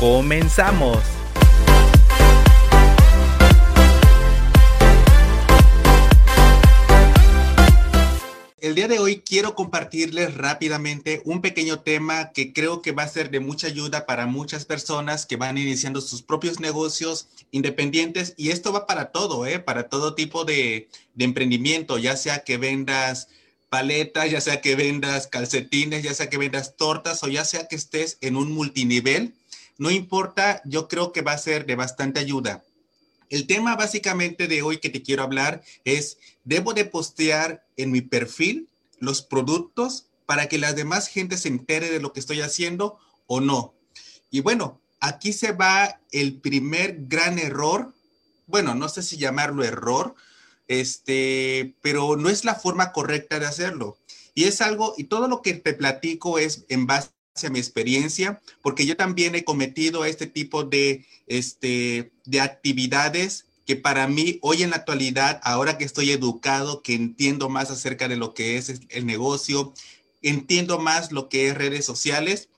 ¡Comenzamos! El día de hoy quiero compartirles rápidamente un pequeño tema que creo que va a ser de mucha ayuda para muchas personas que van iniciando sus propios negocios independientes y esto va para todo, ¿eh? para todo tipo de, de emprendimiento, ya sea que vendas paletas, ya sea que vendas calcetines, ya sea que vendas tortas o ya sea que estés en un multinivel no importa, yo creo que va a ser de bastante ayuda. El tema básicamente de hoy que te quiero hablar es, ¿debo de postear en mi perfil los productos para que la demás gente se entere de lo que estoy haciendo o no? Y bueno, aquí se va el primer gran error. Bueno, no sé si llamarlo error, este, pero no es la forma correcta de hacerlo. Y es algo, y todo lo que te platico es en base a mi experiencia, porque yo también he cometido este tipo de, este, de actividades que para mí hoy en la actualidad, ahora que estoy educado, que entiendo más acerca de lo que es el negocio, entiendo más lo que es redes sociales,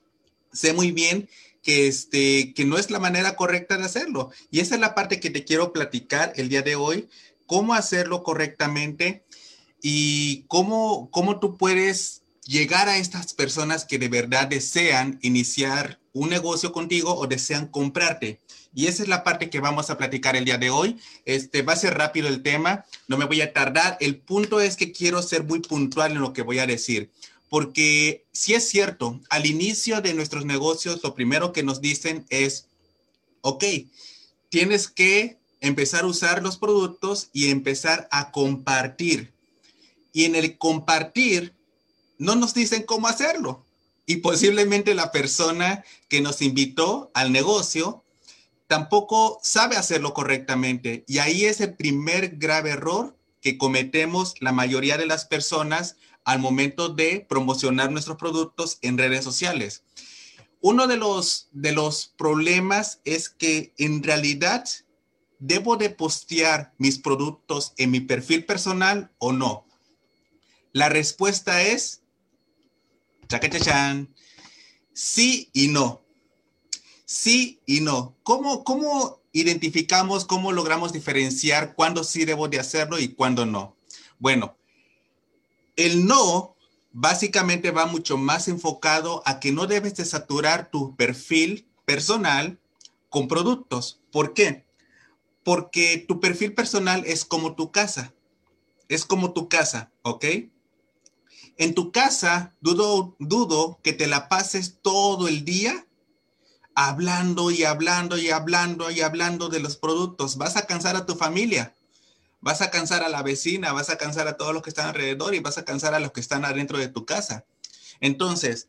sé muy bien que, este, que no es la manera correcta de hacerlo. Y esa es la parte que te quiero platicar el día de hoy, cómo hacerlo correctamente y cómo, cómo tú puedes llegar a estas personas que de verdad desean iniciar un negocio contigo o desean comprarte. Y esa es la parte que vamos a platicar el día de hoy. Este va a ser rápido el tema, no me voy a tardar. El punto es que quiero ser muy puntual en lo que voy a decir, porque si es cierto, al inicio de nuestros negocios lo primero que nos dicen es, ok, tienes que empezar a usar los productos y empezar a compartir. Y en el compartir no nos dicen cómo hacerlo. Y posiblemente la persona que nos invitó al negocio tampoco sabe hacerlo correctamente. Y ahí es el primer grave error que cometemos la mayoría de las personas al momento de promocionar nuestros productos en redes sociales. Uno de los, de los problemas es que en realidad debo de postear mis productos en mi perfil personal o no. La respuesta es Chacachachan. Sí y no. Sí y no. ¿Cómo, ¿Cómo identificamos, cómo logramos diferenciar cuándo sí debo de hacerlo y cuándo no? Bueno, el no básicamente va mucho más enfocado a que no debes de saturar tu perfil personal con productos. ¿Por qué? Porque tu perfil personal es como tu casa. Es como tu casa, ¿ok? En tu casa, dudo, dudo que te la pases todo el día hablando y hablando y hablando y hablando de los productos. Vas a cansar a tu familia, vas a cansar a la vecina, vas a cansar a todos los que están alrededor y vas a cansar a los que están adentro de tu casa. Entonces,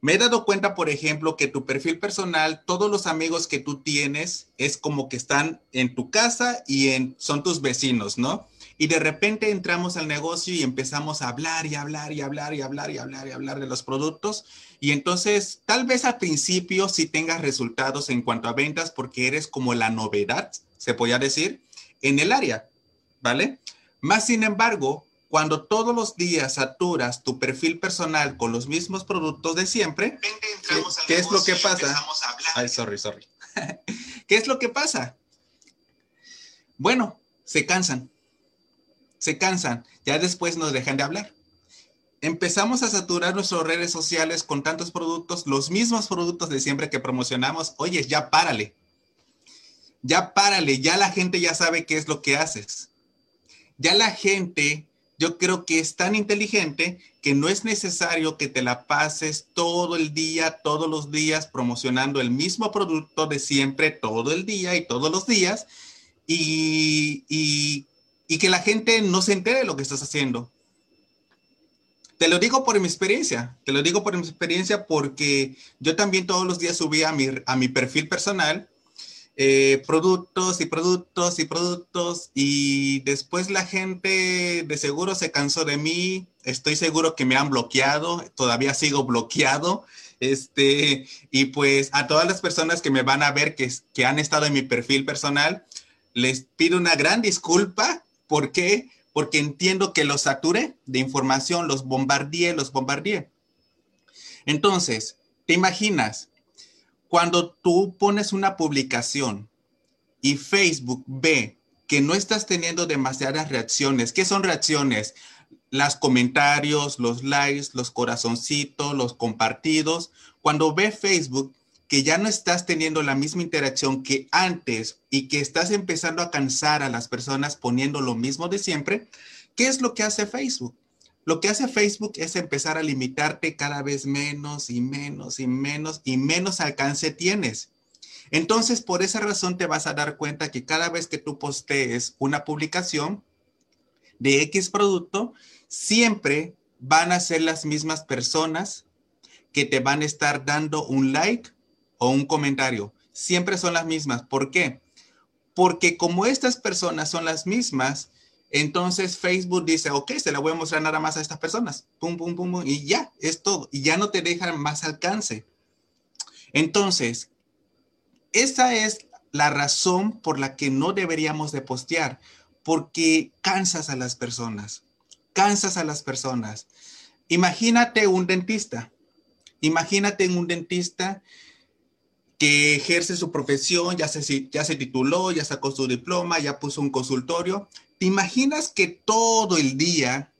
me he dado cuenta, por ejemplo, que tu perfil personal, todos los amigos que tú tienes es como que están en tu casa y son tus vecinos, ¿no? Y de repente entramos al negocio y empezamos a hablar y hablar y hablar y hablar y hablar y hablar de los productos. Y entonces, tal vez al principio sí tengas resultados en cuanto a ventas porque eres como la novedad, se podría decir, en el área, ¿vale? Más sin embargo, cuando todos los días saturas tu perfil personal con los mismos productos de siempre, ¿qué, ¿qué es lo que pasa? Ay, sorry, sorry. ¿Qué es lo que pasa? Bueno, se cansan se cansan, ya después nos dejan de hablar. Empezamos a saturar nuestras redes sociales con tantos productos, los mismos productos de siempre que promocionamos. Oye, ya párale. Ya párale, ya la gente ya sabe qué es lo que haces. Ya la gente, yo creo que es tan inteligente que no es necesario que te la pases todo el día, todos los días promocionando el mismo producto de siempre, todo el día y todos los días. Y, y y que la gente no se entere de lo que estás haciendo. Te lo digo por mi experiencia, te lo digo por mi experiencia porque yo también todos los días subía a mi, a mi perfil personal eh, productos y productos y productos y después la gente de seguro se cansó de mí, estoy seguro que me han bloqueado, todavía sigo bloqueado, este, y pues a todas las personas que me van a ver que, que han estado en mi perfil personal, les pido una gran disculpa, ¿por qué? Porque entiendo que los saturé de información, los bombardeé, los bombardeé. Entonces, ¿te imaginas? Cuando tú pones una publicación y Facebook ve que no estás teniendo demasiadas reacciones, ¿qué son reacciones? Las comentarios, los likes, los corazoncitos, los compartidos. Cuando ve Facebook que ya no estás teniendo la misma interacción que antes y que estás empezando a cansar a las personas poniendo lo mismo de siempre, ¿qué es lo que hace Facebook? Lo que hace Facebook es empezar a limitarte cada vez menos y menos y menos y menos alcance tienes. Entonces, por esa razón te vas a dar cuenta que cada vez que tú postees una publicación de X producto, siempre van a ser las mismas personas que te van a estar dando un like o un comentario. Siempre son las mismas. ¿Por qué? Porque como estas personas son las mismas, entonces Facebook dice, ok, se la voy a mostrar nada más a estas personas. Pum, pum, pum. Y ya, es todo. Y ya no te dejan más alcance. Entonces, esa es la razón por la que no deberíamos de postear. Porque cansas a las personas. Cansas a las personas. Imagínate un dentista. Imagínate un dentista que ejerce su profesión, ya se, ya se tituló, ya sacó su diploma, ya puso un consultorio, ¿Te imaginas que todo el día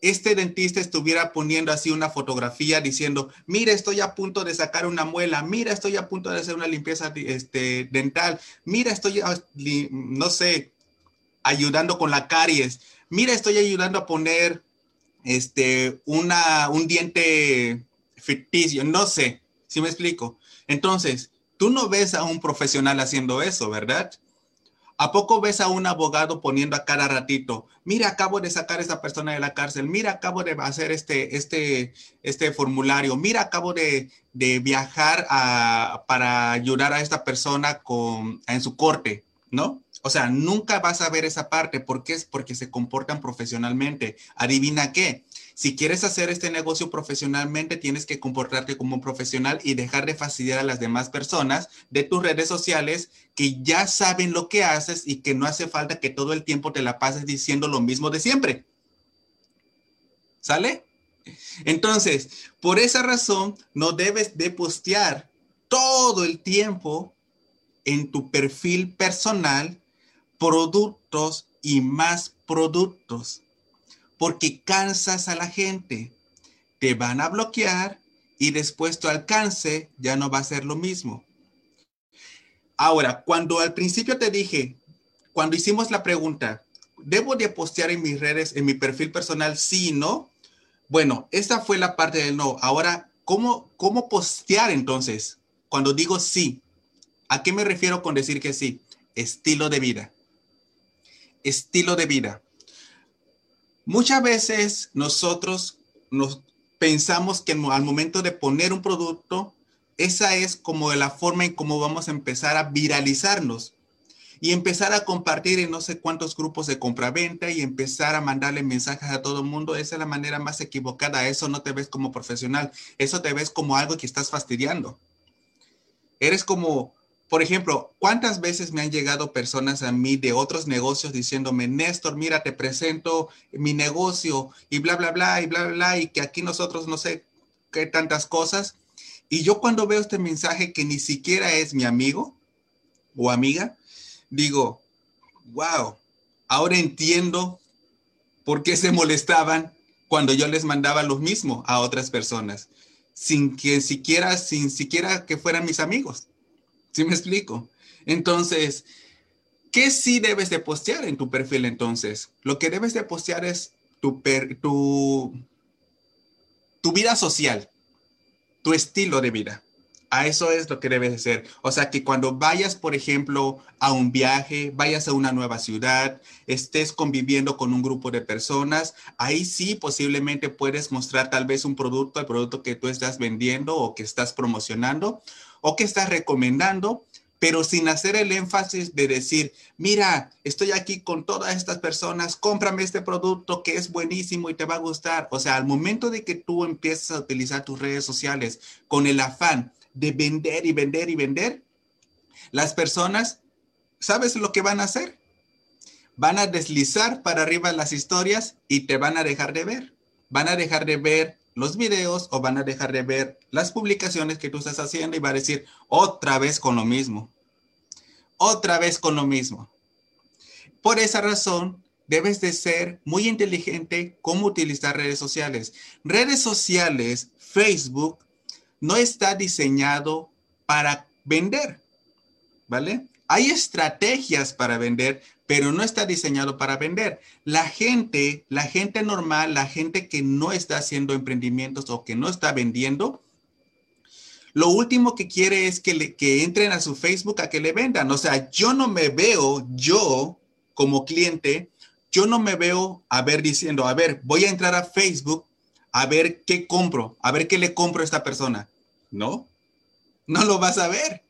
este dentista estuviera poniendo así una fotografía diciendo, mira, estoy a punto de sacar una muela, mira, estoy a punto de hacer una limpieza este, dental, mira, estoy, no sé, ayudando con la caries, mira, estoy ayudando a poner este, una, un diente ficticio, no sé, si me explico. Entonces, tú no ves a un profesional haciendo eso, ¿verdad? ¿A poco ves a un abogado poniendo a cada ratito, mira, acabo de sacar a esa persona de la cárcel, mira, acabo de hacer este, este, este formulario, mira, acabo de, viajar para ayudar a esta persona con, en su corte, ¿no? O sea, nunca vas a ver esa parte. ¿Por qué? Es porque se comportan profesionalmente. Adivina qué. Si quieres hacer este negocio profesionalmente, tienes que comportarte como un profesional y dejar de fastidiar a las demás personas de tus redes sociales que ya saben lo que haces y que no hace falta que todo el tiempo te la pases diciendo lo mismo de siempre. ¿Sale? Entonces, por esa razón, no debes de postear todo el tiempo en tu perfil personal productos y más productos porque cansas a la gente. Te van a bloquear y después tu alcance ya no va a ser lo mismo. Ahora, cuando al principio te dije, cuando hicimos la pregunta, ¿debo de postear en mis redes, en mi perfil personal, sí no? Bueno, esa fue la parte del no. Ahora, ¿cómo, cómo postear entonces? Cuando digo sí, ¿a qué me refiero con decir que sí? Estilo de vida. Estilo de vida. Muchas veces nosotros nos pensamos que al momento de poner un producto, esa es como la forma en cómo vamos a empezar a viralizarnos y empezar a compartir en no sé cuántos grupos de compra-venta y empezar a mandarle mensajes a todo el mundo. Esa es la manera más equivocada. Eso no te ves como profesional. Eso te ves como algo que estás fastidiando. Eres como por ejemplo, ¿cuántas veces me han llegado personas a mí de otros negocios diciéndome, Néstor, mira, te presento mi negocio y bla, bla, bla, y bla, bla, bla, y que aquí nosotros no sé qué tantas cosas? Y yo cuando veo este mensaje que ni siquiera es mi amigo o amiga, digo, wow, ahora entiendo por qué se molestaban cuando yo les mandaba lo mismo a otras personas, sin que siquiera, sin siquiera que fueran mis amigos. ¿Sí me explico? Entonces, ¿qué sí debes de postear en tu perfil entonces? Lo que debes de postear es tu, vida social, tu estilo de vida. A eso es lo que debes hacer. O sea, que cuando vayas, por ejemplo, a un viaje, vayas a una nueva ciudad, estés conviviendo con un grupo de personas, ahí sí posiblemente puedes mostrar tal vez un producto, el producto que tú estás vendiendo o que estás promocionando o que estás recomendando, pero sin hacer el énfasis de decir, mira, estoy aquí con todas estas personas, cómprame este producto que es buenísimo y te va a gustar. O sea, al momento de que tú empiezas a utilizar tus redes sociales con el afán de vender y vender y vender, las personas, ¿sabes lo que van a hacer? Van a deslizar para arriba las historias y te van a dejar de ver. Van a dejar de ver los videos o van a dejar de ver las publicaciones que tú estás haciendo y va a decir otra vez con lo mismo. Otra vez con lo mismo. Por esa razón, debes de ser muy inteligente cómo utilizar redes sociales. Redes sociales, Facebook, no está diseñado para vender, ¿vale? Hay estrategias para vender, pero no está diseñado para vender. La gente, la gente normal, la gente que no está haciendo emprendimientos o que no está vendiendo, lo último que quiere es que, le, que entren a su Facebook a que le vendan. O sea, yo no me veo, yo como cliente, yo no me veo a ver diciendo, a ver, voy a entrar a Facebook a ver qué compro, a ver qué le compro a esta persona. No, no lo vas a ver.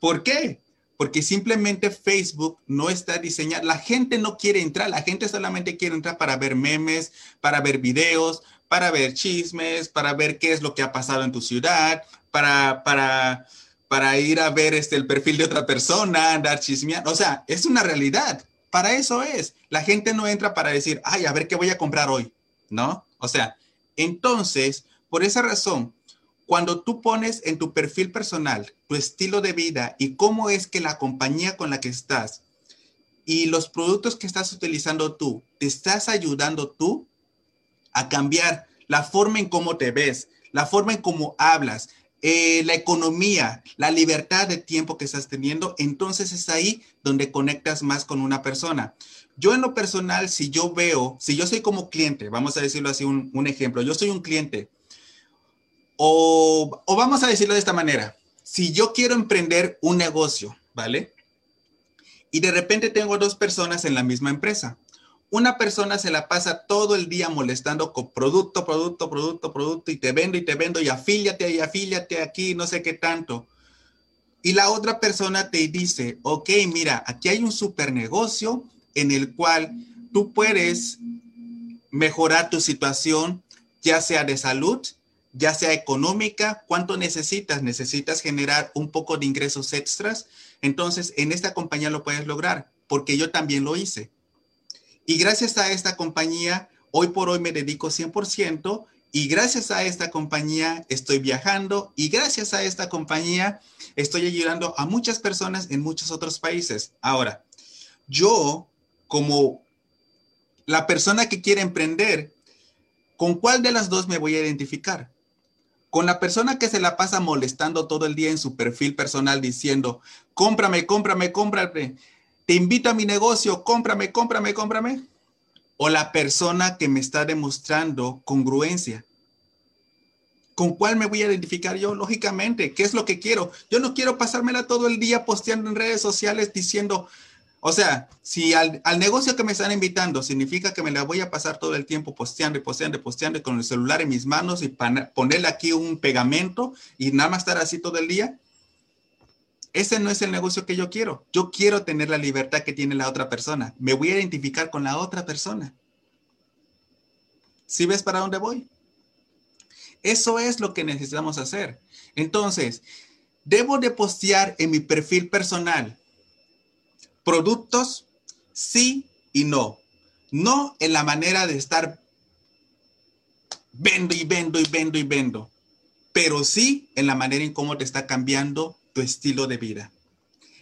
¿Por qué? Porque simplemente Facebook no está diseñado. La gente no quiere entrar, la gente solamente quiere entrar para ver memes, para ver videos, para ver chismes, para ver qué es lo que ha pasado en tu ciudad, para, para, para ir a ver este, el perfil de otra persona, andar chismeando. O sea, es una realidad. Para eso es. La gente no entra para decir, ay, a ver qué voy a comprar hoy, ¿no? O sea, entonces, por esa razón, cuando tú pones en tu perfil personal tu estilo de vida y cómo es que la compañía con la que estás y los productos que estás utilizando tú, te estás ayudando tú a cambiar la forma en cómo te ves, la forma en cómo hablas, eh, la economía, la libertad de tiempo que estás teniendo, entonces es ahí donde conectas más con una persona. Yo en lo personal, si yo veo, si yo soy como cliente, vamos a decirlo así, un, un ejemplo, yo soy un cliente, o, o vamos a decirlo de esta manera, si yo quiero emprender un negocio, ¿vale? Y de repente tengo dos personas en la misma empresa. Una persona se la pasa todo el día molestando con producto, producto, producto, producto, y te vendo y te vendo, y afíliate y afíliate aquí, no sé qué tanto. Y la otra persona te dice, ok, mira, aquí hay un super negocio, en el cual tú puedes mejorar tu situación, ya sea de salud, ya sea económica, cuánto necesitas, necesitas generar un poco de ingresos extras, entonces en esta compañía lo puedes lograr, porque yo también lo hice. Y gracias a esta compañía, hoy por hoy me dedico 100% y gracias a esta compañía estoy viajando y gracias a esta compañía estoy ayudando a muchas personas en muchos otros países. Ahora, yo como la persona que quiere emprender, ¿con cuál de las dos me voy a identificar? Con la persona que se la pasa molestando todo el día en su perfil personal diciendo, cómprame, cómprame, cómprame, te invito a mi negocio, cómprame, cómprame, cómprame. O la persona que me está demostrando congruencia. ¿Con cuál me voy a identificar yo? Lógicamente, ¿qué es lo que quiero? Yo no quiero pasármela todo el día posteando en redes sociales diciendo, o sea, si al, negocio que me están invitando significa que me la voy a pasar todo el tiempo posteando y posteando y posteando con el celular en mis manos y ponerle aquí un pegamento y nada más estar así todo el día, ese no es el negocio que yo quiero. Yo quiero tener la libertad que tiene la otra persona. Me voy a identificar con la otra persona. ¿Sí ves para dónde voy? Eso es lo que necesitamos hacer. Entonces, debo de postear en mi perfil personal productos, sí y no. No en la manera de estar vendo y vendo y vendo y vendo, pero sí en la manera en cómo te está cambiando tu estilo de vida.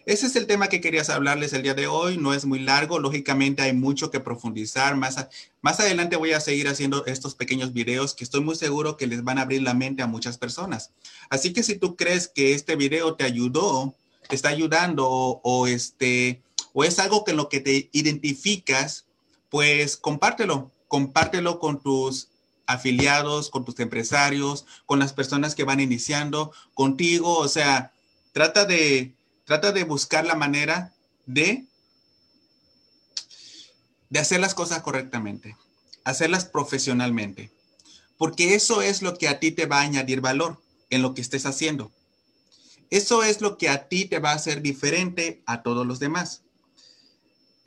Ese es el tema que querías hablarles el día de hoy. No es muy largo. Lógicamente hay mucho que profundizar. Más, más adelante voy a seguir haciendo estos pequeños videos que estoy muy seguro que les van a abrir la mente a muchas personas. Así que si tú crees que este video te ayudó, te está ayudando o este, o es algo que en lo que te identificas, pues compártelo, compártelo con tus afiliados, con tus empresarios, con las personas que van iniciando, contigo. O sea, trata de, trata de buscar la manera de, de hacer las cosas correctamente, hacerlas profesionalmente, porque eso es lo que a ti te va a añadir valor en lo que estés haciendo. Eso es lo que a ti te va a hacer diferente a todos los demás.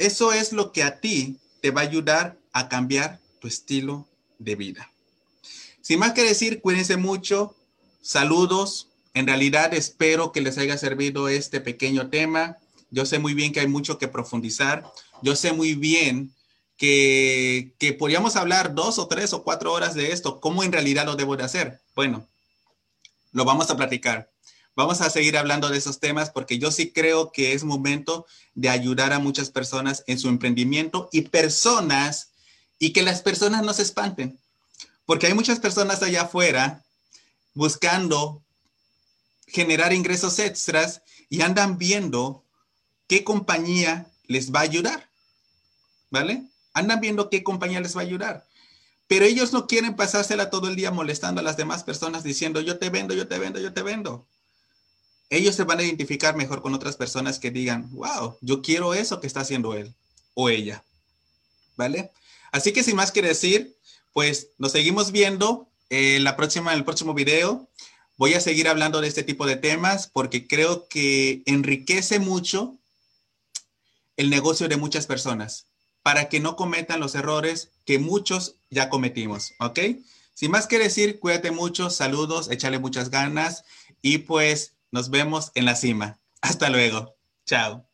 Eso es lo que a ti te va a ayudar a cambiar tu estilo de vida. Sin más que decir, cuídense mucho. Saludos. En realidad espero que les haya servido este pequeño tema. Yo sé muy bien que hay mucho que profundizar. Yo sé muy bien que, que podríamos hablar dos o tres o cuatro horas de esto. ¿Cómo en realidad lo debo de hacer? Bueno, lo vamos a platicar. Vamos a seguir hablando de esos temas porque yo sí creo que es momento de ayudar a muchas personas en su emprendimiento y personas y que las personas no se espanten. Porque hay muchas personas allá afuera buscando generar ingresos extras y andan viendo qué compañía les va a ayudar. ¿Vale? Andan viendo qué compañía les va a ayudar. Pero ellos no quieren pasársela todo el día molestando a las demás personas diciendo, yo te vendo, yo te vendo, yo te vendo ellos se van a identificar mejor con otras personas que digan, wow, yo quiero eso que está haciendo él o ella. ¿Vale? Así que sin más que decir, pues nos seguimos viendo en la próxima, en el próximo video. Voy a seguir hablando de este tipo de temas porque creo que enriquece mucho el negocio de muchas personas para que no cometan los errores que muchos ya cometimos, ¿ok? Sin más que decir, cuídate mucho, saludos, échale muchas ganas y pues nos vemos en la cima. Hasta luego. Chao.